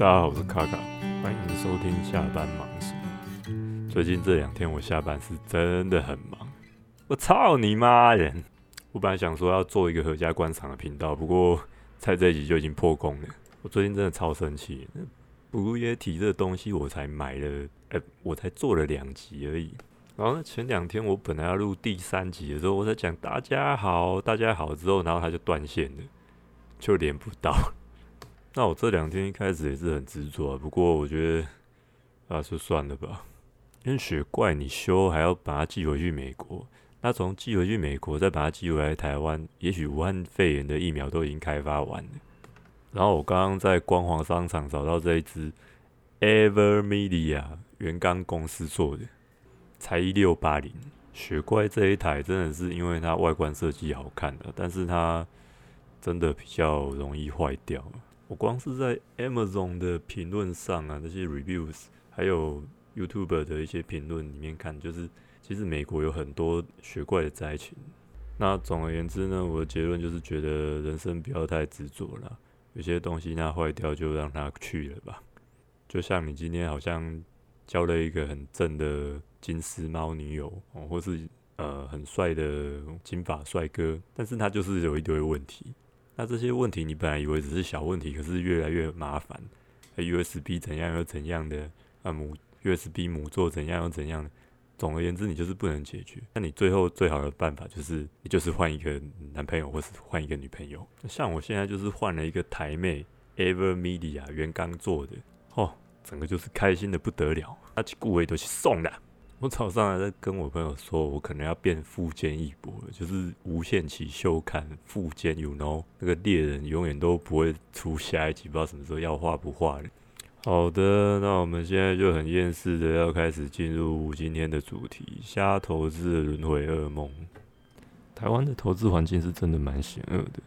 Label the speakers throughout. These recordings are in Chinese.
Speaker 1: 大家好，我是卡卡，欢迎收听下班忙什么。最近这两天我下班是真的很忙，我操你妈人！我本来想说要做一个合家观赏的频道，不过在这一集就已经破功了。我最近真的超生气，不夜体这东西我才买了，哎，我才做了两集而已。然后前两天我本来要录第三集的时候，我在讲大家好，大家好之后，然后它就断线了，就连不到。那我这两天一开始也是很执着，啊不过我觉得啊，就算了吧。因为雪怪你修还要把它寄回去美国，那从寄回去美国再把它寄回来台湾，也许武汉肺炎的疫苗都已经开发完了。然后我刚刚在光华商场找到这一支 Evermedia 原钢公司做的。才一六八零，雪怪这一台真的是因为它外观设计好看的，但是它真的比较容易坏掉。我光是在 Amazon 的评论上啊，那些 reviews，还有 YouTube 的一些评论里面看，就是其实美国有很多学怪的灾情。那总而言之呢，我的结论就是觉得人生不要太执着了，有些东西那坏掉就让它去了吧。就像你今天好像交了一个很正的。金丝猫女友哦，或是呃很帅的金发帅哥，但是他就是有一堆问题。那这些问题你本来以为只是小问题，可是越来越麻烦。USB 怎样又怎样的啊母 USB 母座怎样又怎样的，总而言之你就是不能解决。那你最后最好的办法就是你就是换一个男朋友，或是换一个女朋友。像我现在就是换了一个台妹 Evermedia 原钢做的哦，整个就是开心的不得了。那顾维都是送的。我早上还在跟我朋友说，我可能要变富坚义博了，就是无限期休刊富坚，you know，那个猎人永远都不会出下一集，不知道什么时候要画不画了。好的，那我们现在就很厌世的要开始进入今天的主题——瞎投资的轮回噩梦。台湾的投资环境是真的蛮险恶的。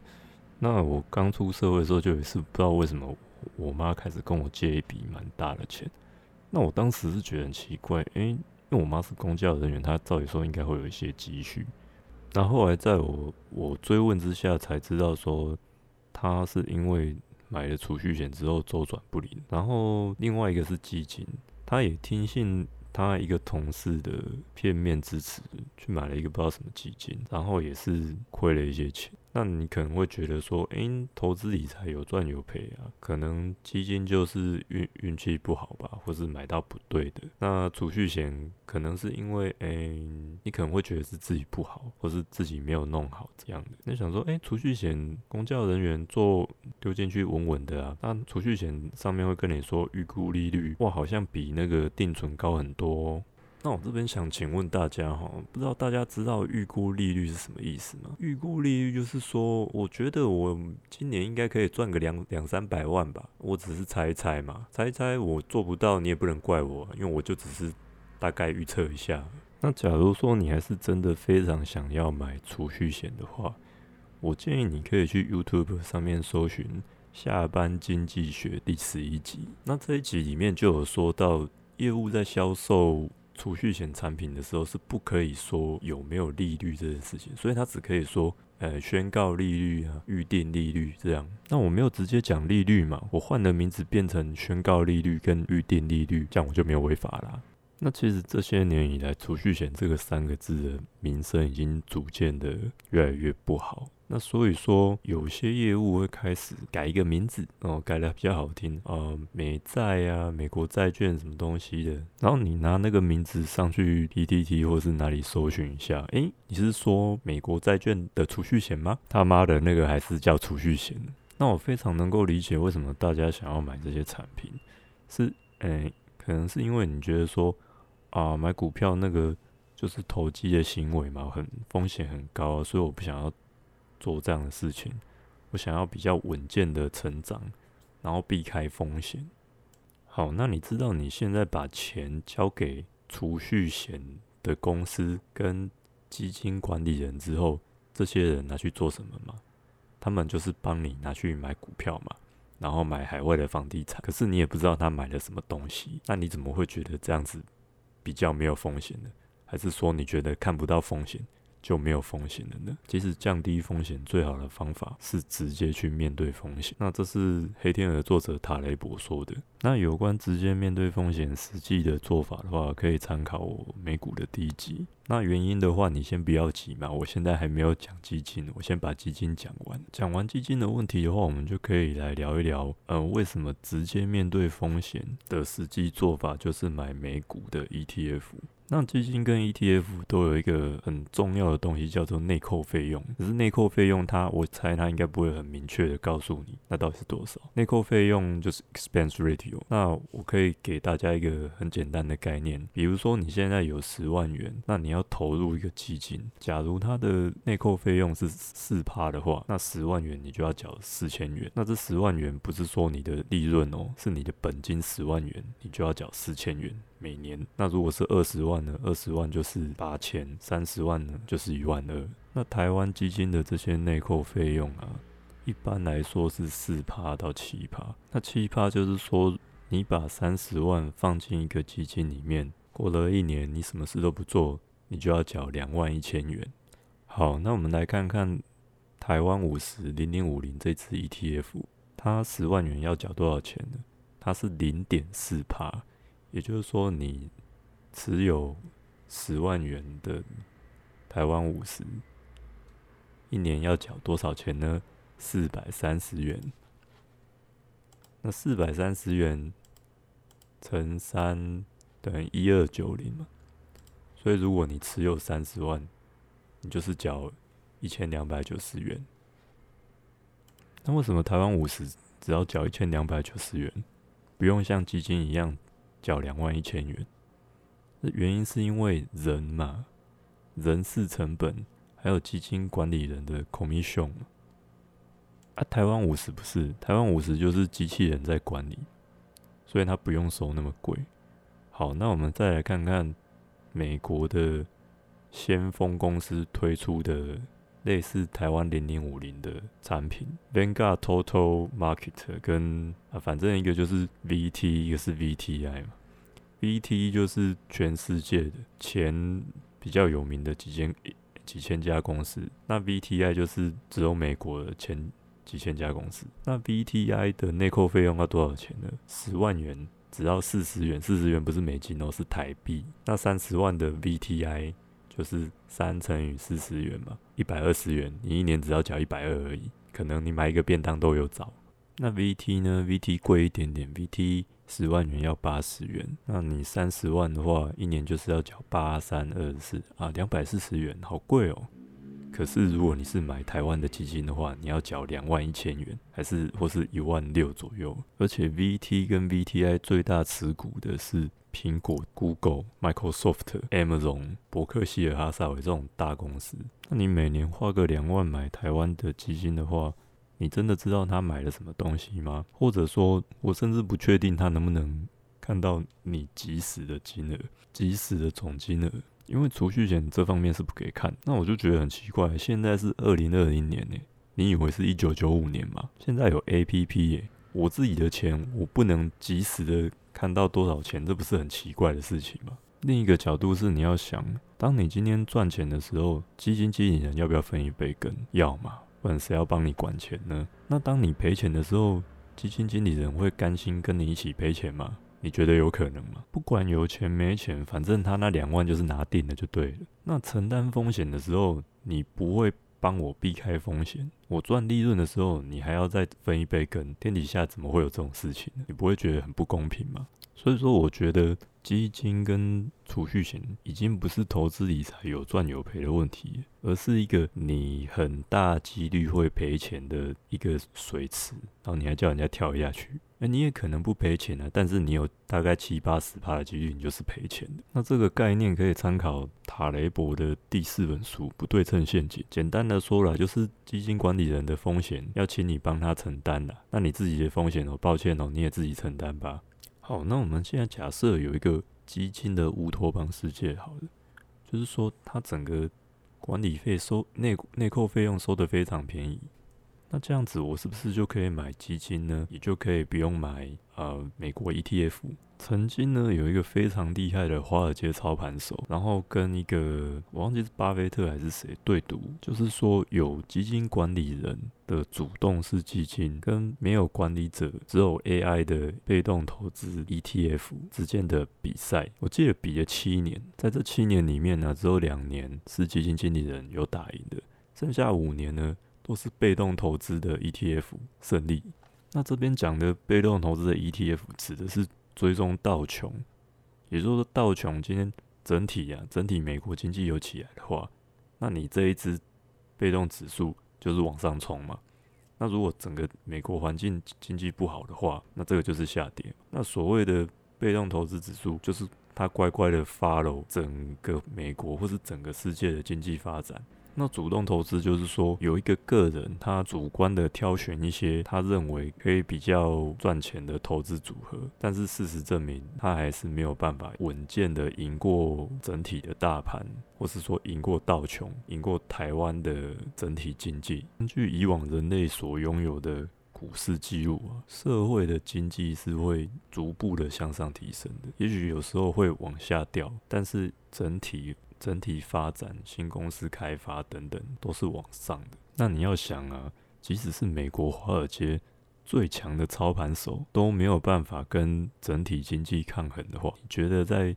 Speaker 1: 那我刚出社会的时候，就有一次不知道为什么，我妈开始跟我借一笔蛮大的钱。那我当时是觉得很奇怪，诶。因为我妈是公教人员，她照理说应该会有一些积蓄。那后来在我我追问之下，才知道说她是因为买了储蓄险之后周转不灵。然后另外一个是基金，她也听信她一个同事的片面支持，去买了一个不知道什么基金，然后也是亏了一些钱。那你可能会觉得说，诶，投资理财有赚有赔啊，可能基金就是运运气不好吧，或是买到不对的。那储蓄险可能是因为，诶，你可能会觉得是自己不好，或是自己没有弄好这样的。那想说，诶，储蓄险公教人员做丢进去稳稳的啊，那储蓄险上面会跟你说预估利率，哇，好像比那个定存高很多。那我这边想请问大家哈，不知道大家知道预估利率是什么意思吗？预估利率就是说，我觉得我今年应该可以赚个两两三百万吧，我只是猜一猜嘛，猜一猜我做不到，你也不能怪我，因为我就只是大概预测一下。那假如说你还是真的非常想要买储蓄险的话，我建议你可以去 YouTube 上面搜寻《下班经济学》第十一集，那这一集里面就有说到业务在销售。储蓄险产品的时候是不可以说有没有利率这件事情，所以他只可以说，呃，宣告利率啊，预定利率这样。那我没有直接讲利率嘛，我换了名字变成宣告利率跟预定利率，这样我就没有违法啦。那其实这些年以来，储蓄险这个三个字的名声已经逐渐的越来越不好。那所以说，有些业务会开始改一个名字哦，改的比较好听啊，美债啊，美国债券什么东西的。然后你拿那个名字上去 PTT 或是哪里搜寻一下，诶，你是说美国债券的储蓄险吗？他妈的，那个还是叫储蓄险。那我非常能够理解为什么大家想要买这些产品，是诶，可能是因为你觉得说啊，买股票那个就是投机的行为嘛，很风险很高，所以我不想要。做这样的事情，我想要比较稳健的成长，然后避开风险。好，那你知道你现在把钱交给储蓄险的公司跟基金管理人之后，这些人拿去做什么吗？他们就是帮你拿去买股票嘛，然后买海外的房地产。可是你也不知道他买了什么东西，那你怎么会觉得这样子比较没有风险的？还是说你觉得看不到风险？就没有风险了呢？其实降低风险最好的方法是直接去面对风险。那这是黑天鹅作者塔雷伯说的。那有关直接面对风险实际的做法的话，可以参考美股的第一集。那原因的话，你先不要急嘛，我现在还没有讲基金，我先把基金讲完。讲完基金的问题的话，我们就可以来聊一聊，呃，为什么直接面对风险的实际做法就是买美股的 ETF。那基金跟 ETF 都有一个很重要的东西，叫做内扣费用。可是内扣费用，它我猜它应该不会很明确的告诉你那到底是多少。内扣费用就是 expense ratio。那我可以给大家一个很简单的概念，比如说你现在有十万元，那你要投入一个基金，假如它的内扣费用是四趴的话，那十万元你就要缴四千元。那这十万元不是说你的利润哦，是你的本金十万元，你就要缴四千元。每年，那如果是二十万呢？二十万就是八千，三十万呢就是一万二。那台湾基金的这些内扣费用啊，一般来说是四趴到七趴。那七趴就是说，你把三十万放进一个基金里面，过了一年，你什么事都不做，你就要缴两万一千元。好，那我们来看看台湾五十零零五零这支 ETF，它十万元要缴多少钱呢？它是零点四趴。也就是说，你持有十万元的台湾五十，一年要缴多少钱呢？四百三十元。那四百三十元乘三等于一二九零嘛？所以如果你持有三十万，你就是缴一千两百九十元。那为什么台湾五十只要缴一千两百九十元，不用像基金一样？缴两万一千元，那原因是因为人嘛，人事成本还有基金管理人的 commission 嘛啊。台湾五十不是，台湾五十就是机器人在管理，所以他不用收那么贵。好，那我们再来看看美国的先锋公司推出的类似台湾零零五零的产品，Vanguard Total Market 跟啊，反正一个就是 VT，一个是 VTI 嘛。VT 就是全世界的前比较有名的几间几千家公司，那 VTI 就是只有美国的前几千家公司。那 VTI 的内扣费用要多少钱呢？十万元只要四十元，四十元不是美金哦，是台币。那三十万的 VTI 就是三乘以四十元嘛，一百二十元，你一年只要缴一百二而已，可能你买一个便当都有找。那 VT 呢？VT 贵一点点，VT 十万元要八十元。那你三十万的话，一年就是要缴八三二四啊，两百四十元，好贵哦。可是如果你是买台湾的基金的话，你要缴两万一千元，还是或是一万六左右。而且 VT 跟 VTI 最大持股的是苹果、Google、Microsoft、Amazon、伯克希尔哈撒韦这种大公司。那你每年花个两万买台湾的基金的话，你真的知道他买了什么东西吗？或者说，我甚至不确定他能不能看到你即时的金额、即时的总金额，因为储蓄险这方面是不可以看。那我就觉得很奇怪，现在是二零二零年呢，你以为是一九九五年吗？现在有 A P P 耶，我自己的钱我不能及时的看到多少钱，这不是很奇怪的事情吗？另一个角度是，你要想，当你今天赚钱的时候，基金经理人要不要分一杯羹？要嘛。不然谁要帮你管钱呢？那当你赔钱的时候，基金经理人会甘心跟你一起赔钱吗？你觉得有可能吗？不管有钱没钱，反正他那两万就是拿定了就对了。那承担风险的时候，你不会帮我避开风险；我赚利润的时候，你还要再分一杯羹。天底下怎么会有这种事情？你不会觉得很不公平吗？所以说，我觉得。基金跟储蓄险已经不是投资理财有赚有赔的问题，而是一个你很大几率会赔钱的一个水池，然后你还叫人家跳下去，那你也可能不赔钱啊，但是你有大概七八十趴的几率，你就是赔钱的。那这个概念可以参考塔雷伯的第四本书《不对称陷阱》。简单的说了，就是基金管理人的风险要请你帮他承担了，那你自己的风险哦，抱歉哦，你也自己承担吧。好，那我们现在假设有一个基金的乌托邦世界，好了，就是说它整个管理费收内内扣费用收的非常便宜，那这样子我是不是就可以买基金呢？也就可以不用买呃美国 ETF。曾经呢，有一个非常厉害的华尔街操盘手，然后跟一个我忘记是巴菲特还是谁对赌，就是说有基金管理人的主动式基金跟没有管理者只有 AI 的被动投资 ETF 之间的比赛。我记得比了七年，在这七年里面呢，只有两年是基金经理人有打赢的，剩下五年呢都是被动投资的 ETF 胜利。那这边讲的被动投资的 ETF 指的是。追踪道琼，也就是说道琼今天整体啊，整体美国经济有起来的话，那你这一支被动指数就是往上冲嘛。那如果整个美国环境经济不好的话，那这个就是下跌。那所谓的被动投资指数，就是它乖乖的 follow 整个美国或是整个世界的经济发展。那主动投资就是说，有一个个人他主观的挑选一些他认为可以比较赚钱的投资组合，但是事实证明他还是没有办法稳健的赢过整体的大盘，或是说赢过道琼、赢过台湾的整体经济。根据以往人类所拥有的股市记录啊，社会的经济是会逐步的向上提升的，也许有时候会往下掉，但是整体。整体发展、新公司开发等等都是往上的。那你要想啊，即使是美国华尔街最强的操盘手都没有办法跟整体经济抗衡的话，你觉得在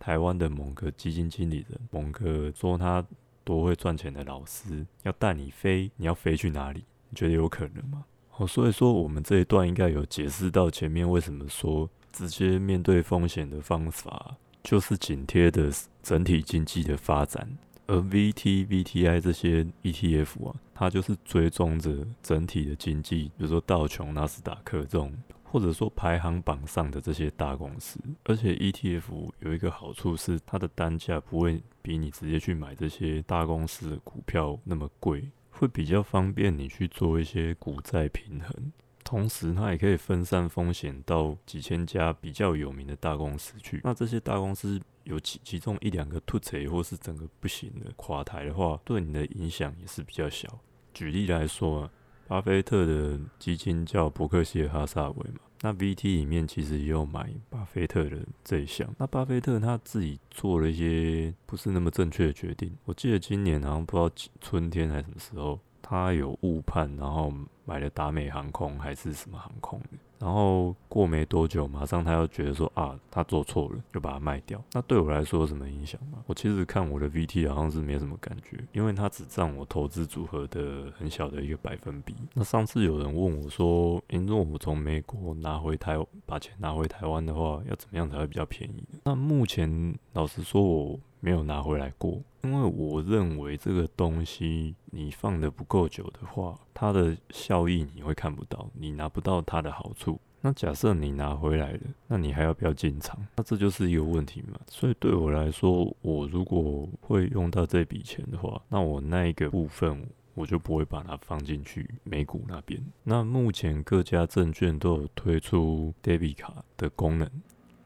Speaker 1: 台湾的某个基金经理人、某个说他多会赚钱的老师要带你飞，你要飞去哪里？你觉得有可能吗？哦，所以说我们这一段应该有解释到前面为什么说直接面对风险的方法。就是紧贴的整体经济的发展，而 VT、VTI 这些 ETF 啊，它就是追踪着整体的经济，比如说道琼、纳斯达克这种，或者说排行榜上的这些大公司。而且 ETF 有一个好处是，它的单价不会比你直接去买这些大公司的股票那么贵，会比较方便你去做一些股债平衡。同时，它也可以分散风险到几千家比较有名的大公司去。那这些大公司有其其中一两个突锤，或是整个不行的垮台的话，对你的影响也是比较小。举例来说，巴菲特的基金叫伯克希尔哈萨维嘛，那 VT 里面其实也有买巴菲特的这一项。那巴菲特他自己做了一些不是那么正确的决定。我记得今年好像不知道春天还是什么时候。他有误判，然后买了达美航空还是什么航空，然后过没多久，马上他又觉得说啊，他做错了，就把它卖掉。那对我来说有什么影响吗？我其实看我的 VT 好像是没什么感觉，因为它只占我投资组合的很小的一个百分比。那上次有人问我说，如果我从美国拿回台，把钱拿回台湾的话，要怎么样才会比较便宜？那目前老实说，我。没有拿回来过，因为我认为这个东西你放的不够久的话，它的效益你会看不到，你拿不到它的好处。那假设你拿回来了，那你还要不要进场？那这就是一个问题嘛。所以对我来说，我如果会用到这笔钱的话，那我那一个部分我就不会把它放进去美股那边。那目前各家证券都有推出 debit 卡的功能，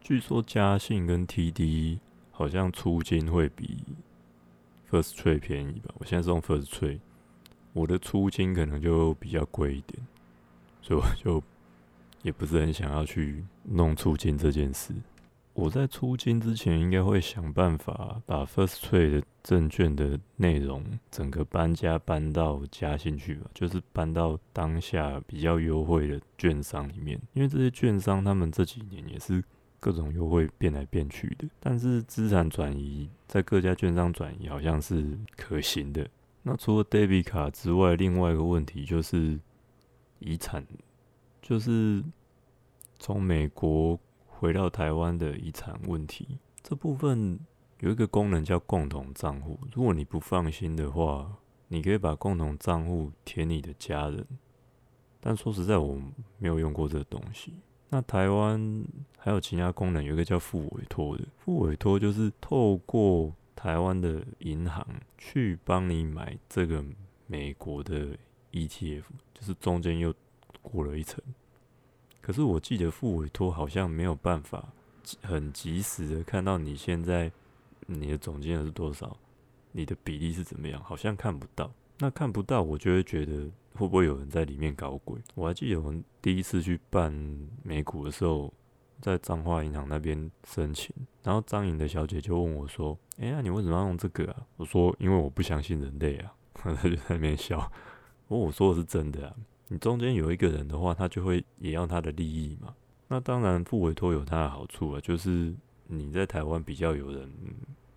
Speaker 1: 据说嘉信跟 TD。好像出金会比 First Trade 便宜吧？我现在是用 First Trade，我的出金可能就比较贵一点，所以我就也不是很想要去弄出金这件事。我在出金之前，应该会想办法把 First Trade 的证券的内容整个搬家搬到嘉兴去吧，就是搬到当下比较优惠的券商里面，因为这些券商他们这几年也是。各种优惠变来变去的，但是资产转移在各家券商转移好像是可行的。那除了 debit 卡之外，另外一个问题就是遗产，就是从美国回到台湾的遗产问题。这部分有一个功能叫共同账户，如果你不放心的话，你可以把共同账户填你的家人。但说实在，我没有用过这个东西。那台湾还有其他功能，有一个叫副委托的。副委托就是透过台湾的银行去帮你买这个美国的 ETF，就是中间又过了一层。可是我记得副委托好像没有办法很及时的看到你现在你的总金额是多少，你的比例是怎么样，好像看不到。那看不到，我就会觉得会不会有人在里面搞鬼？我还记得我们第一次去办美股的时候，在彰化银行那边申请，然后张颖的小姐就问我说：“哎呀，你为什么要用这个啊？”我说：“因为我不相信人类啊。”她就在那边笑。我我说的是真的啊。你中间有一个人的话，他就会也要他的利益嘛。那当然，付委托有它的好处啊，就是你在台湾比较有人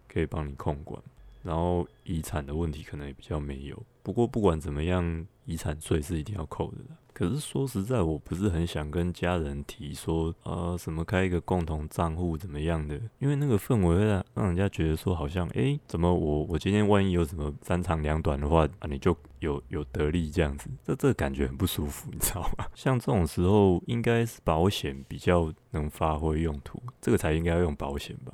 Speaker 1: 可以帮你控管。然后遗产的问题可能也比较没有，不过不管怎么样，遗产税是一定要扣的。可是说实在，我不是很想跟家人提说，呃，什么开一个共同账户怎么样的，因为那个氛围会让让人家觉得说，好像，诶，怎么我我今天万一有什么三长两短的话啊，你就有有得利这样子，这这感觉很不舒服，你知道吗？像这种时候，应该是保险比较能发挥用途，这个才应该要用保险吧。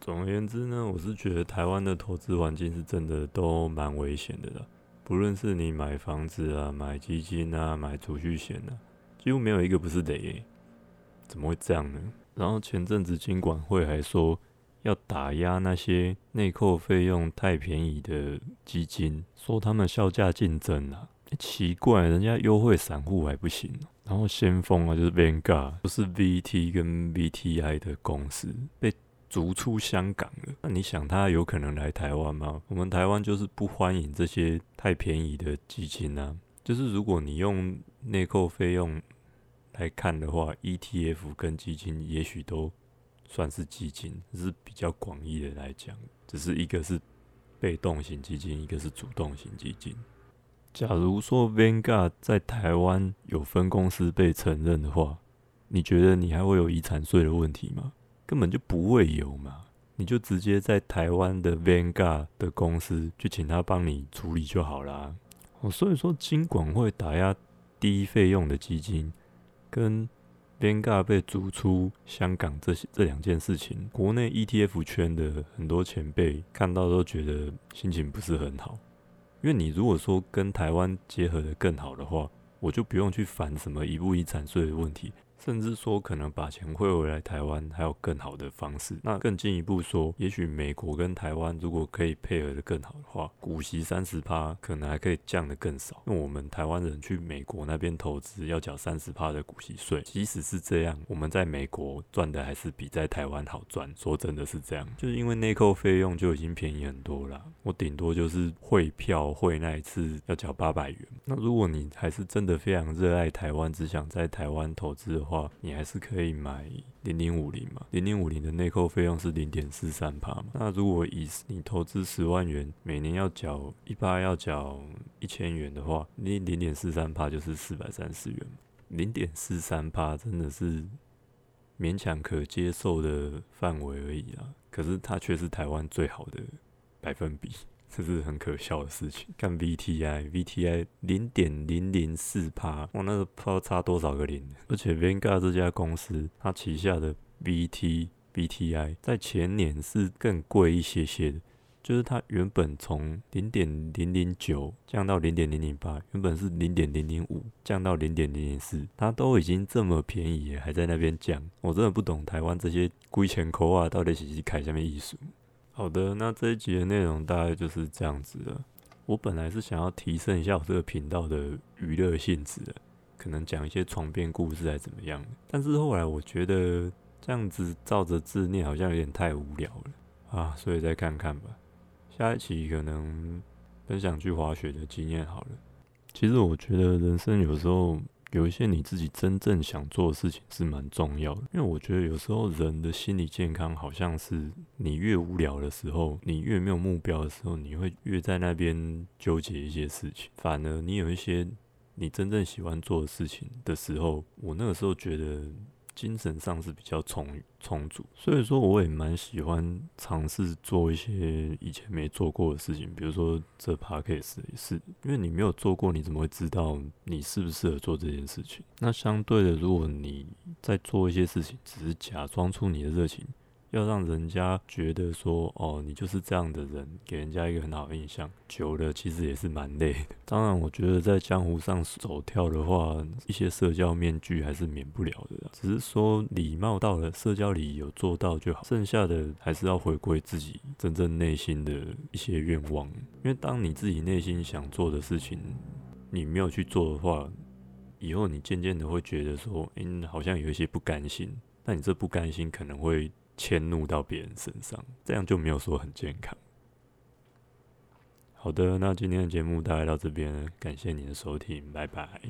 Speaker 1: 总而言之呢，我是觉得台湾的投资环境是真的都蛮危险的啦。不论是你买房子啊、买基金啊、买储蓄险啊，几乎没有一个不是雷。怎么会这样呢？然后前阵子金管会还说要打压那些内扣费用太便宜的基金，说他们销价竞争啊。奇怪，人家优惠散户还不行。然后先锋啊，就是 Vanguard，不是 VT 跟 VTI 的公司被。逐出香港了，那你想他有可能来台湾吗？我们台湾就是不欢迎这些太便宜的基金啊。就是如果你用内扣费用来看的话，ETF 跟基金也许都算是基金，是比较广义的来讲，只是一个是被动型基金，一个是主动型基金。假如说 Vanguard 在台湾有分公司被承认的话，你觉得你还会有遗产税的问题吗？根本就不会有嘛，你就直接在台湾的 Vanguard 的公司去请他帮你处理就好啦。哦，所以说金管会打压低费用的基金，跟 Vanguard 被逐出香港这些这两件事情，国内 ETF 圈的很多前辈看到都觉得心情不是很好。因为你如果说跟台湾结合的更好的话，我就不用去烦什么遗不遗产税的问题。甚至说可能把钱汇回来台湾还有更好的方式。那更进一步说，也许美国跟台湾如果可以配合的更好的话，股息三十趴可能还可以降得更少。因为我们台湾人去美国那边投资要缴三十趴的股息税，即使是这样，我们在美国赚的还是比在台湾好赚。说真的是这样，就是因为内扣费用就已经便宜很多了。我顶多就是汇票汇那一次要缴八百元。那如果你还是真的非常热爱台湾，只想在台湾投资。话你还是可以买零零五零嘛，零零五零的内扣费用是零点四三帕嘛。那如果以你投资十万元，每年要缴一趴要缴一千元的话，你零点四三帕就是四百三十元。零点四三帕真的是勉强可接受的范围而已啊，可是它却是台湾最好的百分比。这是很可笑的事情。看 VTI，VTI 零点零零四趴，哇，那个不知道差多少个零。而且 Vanguard 这家公司，它旗下的 VT、VTI 在前年是更贵一些些的，就是它原本从零点零零九降到零点零零八，原本是零点零零五降到零点零零四，它都已经这么便宜，还在那边降。我真的不懂台湾这些龟钱口啊，到底是开什么艺术？好的，那这一集的内容大概就是这样子的。我本来是想要提升一下我这个频道的娱乐性质的，可能讲一些床边故事还怎么样。但是后来我觉得这样子照着字念好像有点太无聊了啊，所以再看看吧。下一期可能分享去滑雪的经验好了。其实我觉得人生有时候。有一些你自己真正想做的事情是蛮重要的，因为我觉得有时候人的心理健康好像是你越无聊的时候，你越没有目标的时候，你会越在那边纠结一些事情。反而你有一些你真正喜欢做的事情的时候，我那个时候觉得。精神上是比较充充足，所以说我也蛮喜欢尝试做一些以前没做过的事情，比如说这 podcast 也是，因为你没有做过，你怎么会知道你适不适合做这件事情？那相对的，如果你在做一些事情，只是假装出你的热情。要让人家觉得说，哦，你就是这样的人，给人家一个很好的印象，久了其实也是蛮累的。当然，我觉得在江湖上走跳的话，一些社交面具还是免不了的。只是说礼貌到了，社交礼有做到就好，剩下的还是要回归自己真正内心的一些愿望。因为当你自己内心想做的事情，你没有去做的话，以后你渐渐的会觉得说，嗯，好像有一些不甘心。那你这不甘心可能会迁怒到别人身上，这样就没有说很健康。好的，那今天的节目大概到这边，感谢你的收听，拜拜。